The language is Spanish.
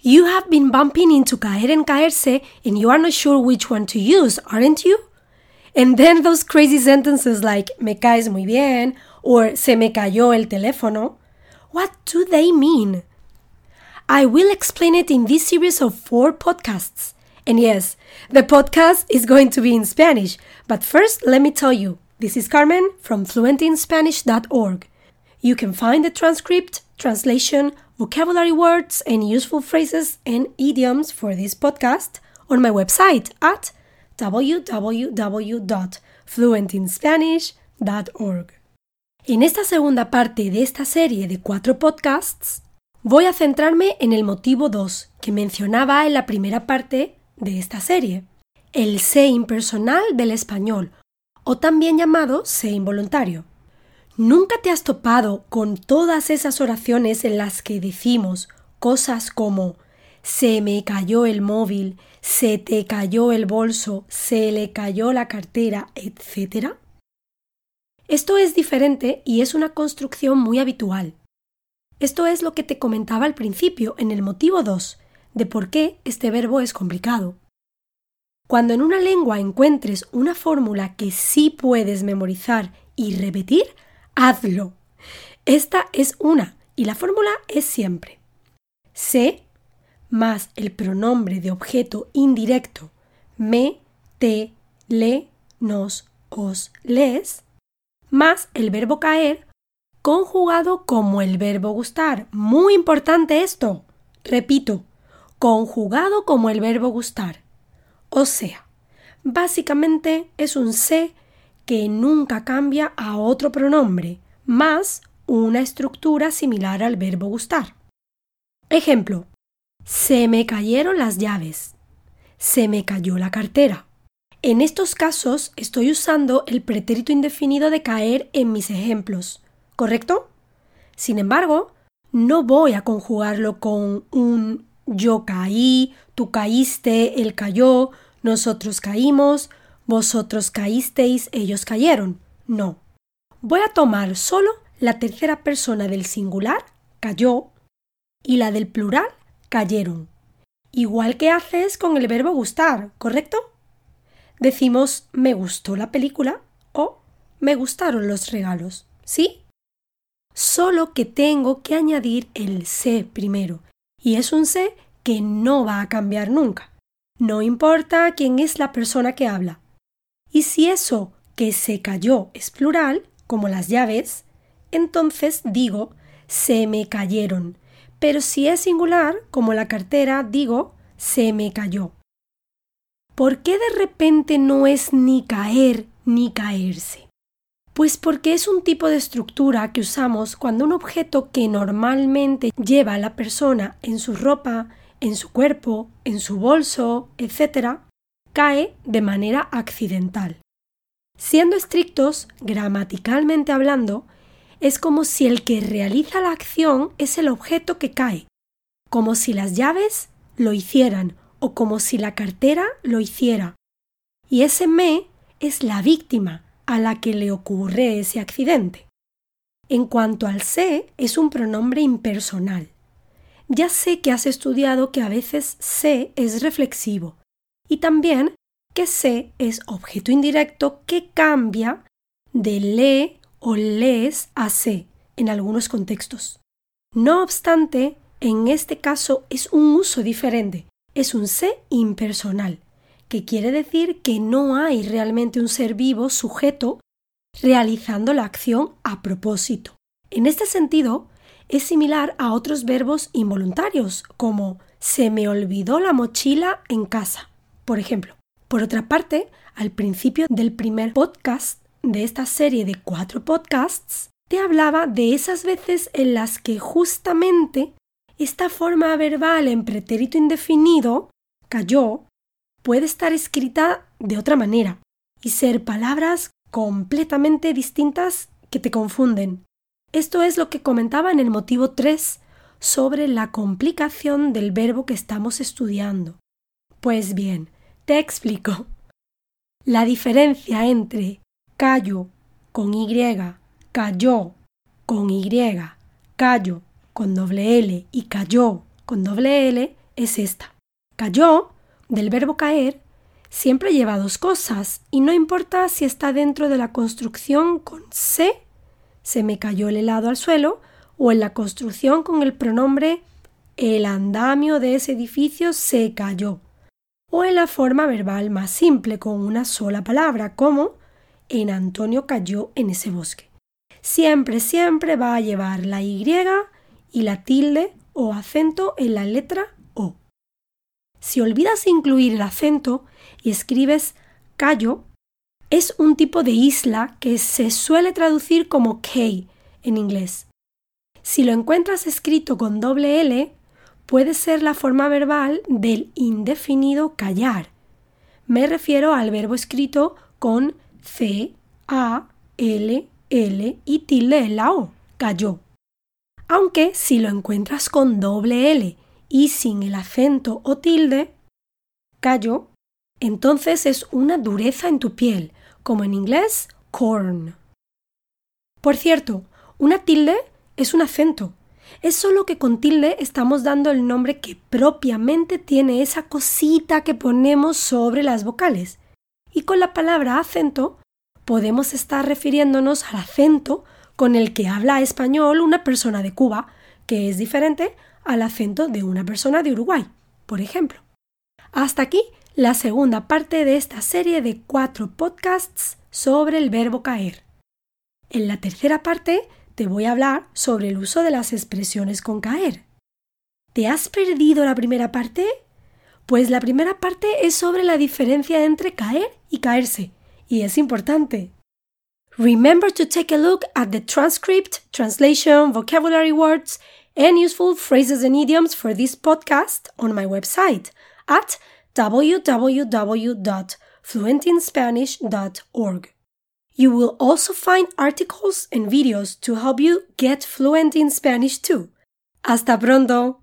You have been bumping into caer and caerse and you are not sure which one to use, aren't you? And then those crazy sentences like me caes muy bien or se me cayó el teléfono. What do they mean? I will explain it in this series of four podcasts. And yes, the podcast is going to be in Spanish. But first, let me tell you this is Carmen from fluentinspanish.org. You can find the transcript, translation, vocabulary words, and useful phrases and idioms for this podcast on my website at www.fluentinspanish.org. En esta segunda parte de esta serie de cuatro podcasts, voy a centrarme en el motivo 2 que mencionaba en la primera parte de esta serie, el sé impersonal del español, o también llamado sé involuntario. ¿Nunca te has topado con todas esas oraciones en las que decimos cosas como se me cayó el móvil, se te cayó el bolso, se le cayó la cartera, etcétera? Esto es diferente y es una construcción muy habitual. Esto es lo que te comentaba al principio en el motivo 2 de por qué este verbo es complicado. Cuando en una lengua encuentres una fórmula que sí puedes memorizar y repetir, hazlo. Esta es una y la fórmula es siempre se más el pronombre de objeto indirecto me, te, le, nos, os, les, más el verbo caer conjugado como el verbo gustar. Muy importante esto. Repito, conjugado como el verbo gustar. O sea, básicamente es un se que nunca cambia a otro pronombre, más una estructura similar al verbo gustar. Ejemplo, se me cayeron las llaves. Se me cayó la cartera. En estos casos estoy usando el pretérito indefinido de caer en mis ejemplos, ¿correcto? Sin embargo, no voy a conjugarlo con un yo caí, tú caíste, él cayó, nosotros caímos, vosotros caísteis, ellos cayeron. No. Voy a tomar solo la tercera persona del singular, cayó, y la del plural, cayeron. Igual que haces con el verbo gustar, ¿correcto? Decimos me gustó la película o me gustaron los regalos, ¿sí? Solo que tengo que añadir el se primero, y es un se que no va a cambiar nunca. No importa quién es la persona que habla. Y si eso que se cayó es plural, como las llaves, entonces digo se me cayeron. Pero si es singular, como la cartera, digo se me cayó. ¿Por qué de repente no es ni caer ni caerse? Pues porque es un tipo de estructura que usamos cuando un objeto que normalmente lleva a la persona en su ropa, en su cuerpo, en su bolso, etc., cae de manera accidental. Siendo estrictos, gramaticalmente hablando, es como si el que realiza la acción es el objeto que cae, como si las llaves lo hicieran o como si la cartera lo hiciera. Y ese me es la víctima a la que le ocurre ese accidente. En cuanto al se, es un pronombre impersonal. Ya sé que has estudiado que a veces se es reflexivo y también que se es objeto indirecto que cambia de le o les a se en algunos contextos. No obstante, en este caso es un uso diferente, es un se impersonal, que quiere decir que no hay realmente un ser vivo sujeto realizando la acción a propósito. En este sentido, es similar a otros verbos involuntarios, como se me olvidó la mochila en casa, por ejemplo. Por otra parte, al principio del primer podcast de esta serie de cuatro podcasts, te hablaba de esas veces en las que justamente esta forma verbal en pretérito indefinido, cayó, puede estar escrita de otra manera y ser palabras completamente distintas que te confunden. Esto es lo que comentaba en el motivo 3 sobre la complicación del verbo que estamos estudiando. Pues bien, te explico. La diferencia entre callo con Y, cayó con Y, callo con doble L y cayó con doble L es esta. Cayó, del verbo caer, siempre lleva dos cosas y no importa si está dentro de la construcción con se, se me cayó el helado al suelo, o en la construcción con el pronombre el andamio de ese edificio se cayó, o en la forma verbal más simple con una sola palabra como en Antonio cayó en ese bosque. Siempre, siempre va a llevar la Y y la tilde o acento en la letra O. Si olvidas incluir el acento y escribes Cayo, es un tipo de isla que se suele traducir como Cay en inglés. Si lo encuentras escrito con doble L, puede ser la forma verbal del indefinido callar. Me refiero al verbo escrito con C, A, L, L y tilde en la O, cayó. Aunque si lo encuentras con doble L y sin el acento o tilde, cayó, entonces es una dureza en tu piel, como en inglés corn. Por cierto, una tilde es un acento. Es solo que con tilde estamos dando el nombre que propiamente tiene esa cosita que ponemos sobre las vocales. Y con la palabra acento podemos estar refiriéndonos al acento con el que habla español una persona de Cuba, que es diferente al acento de una persona de Uruguay, por ejemplo. Hasta aquí la segunda parte de esta serie de cuatro podcasts sobre el verbo caer. En la tercera parte te voy a hablar sobre el uso de las expresiones con caer. ¿Te has perdido la primera parte? Pues la primera parte es sobre la diferencia entre caer y caerse, y es importante. Remember to take a look at the transcript, translation, vocabulary words, and useful phrases and idioms for this podcast on my website at www.fluentinspanish.org. You will also find articles and videos to help you get fluent in Spanish too. Hasta pronto!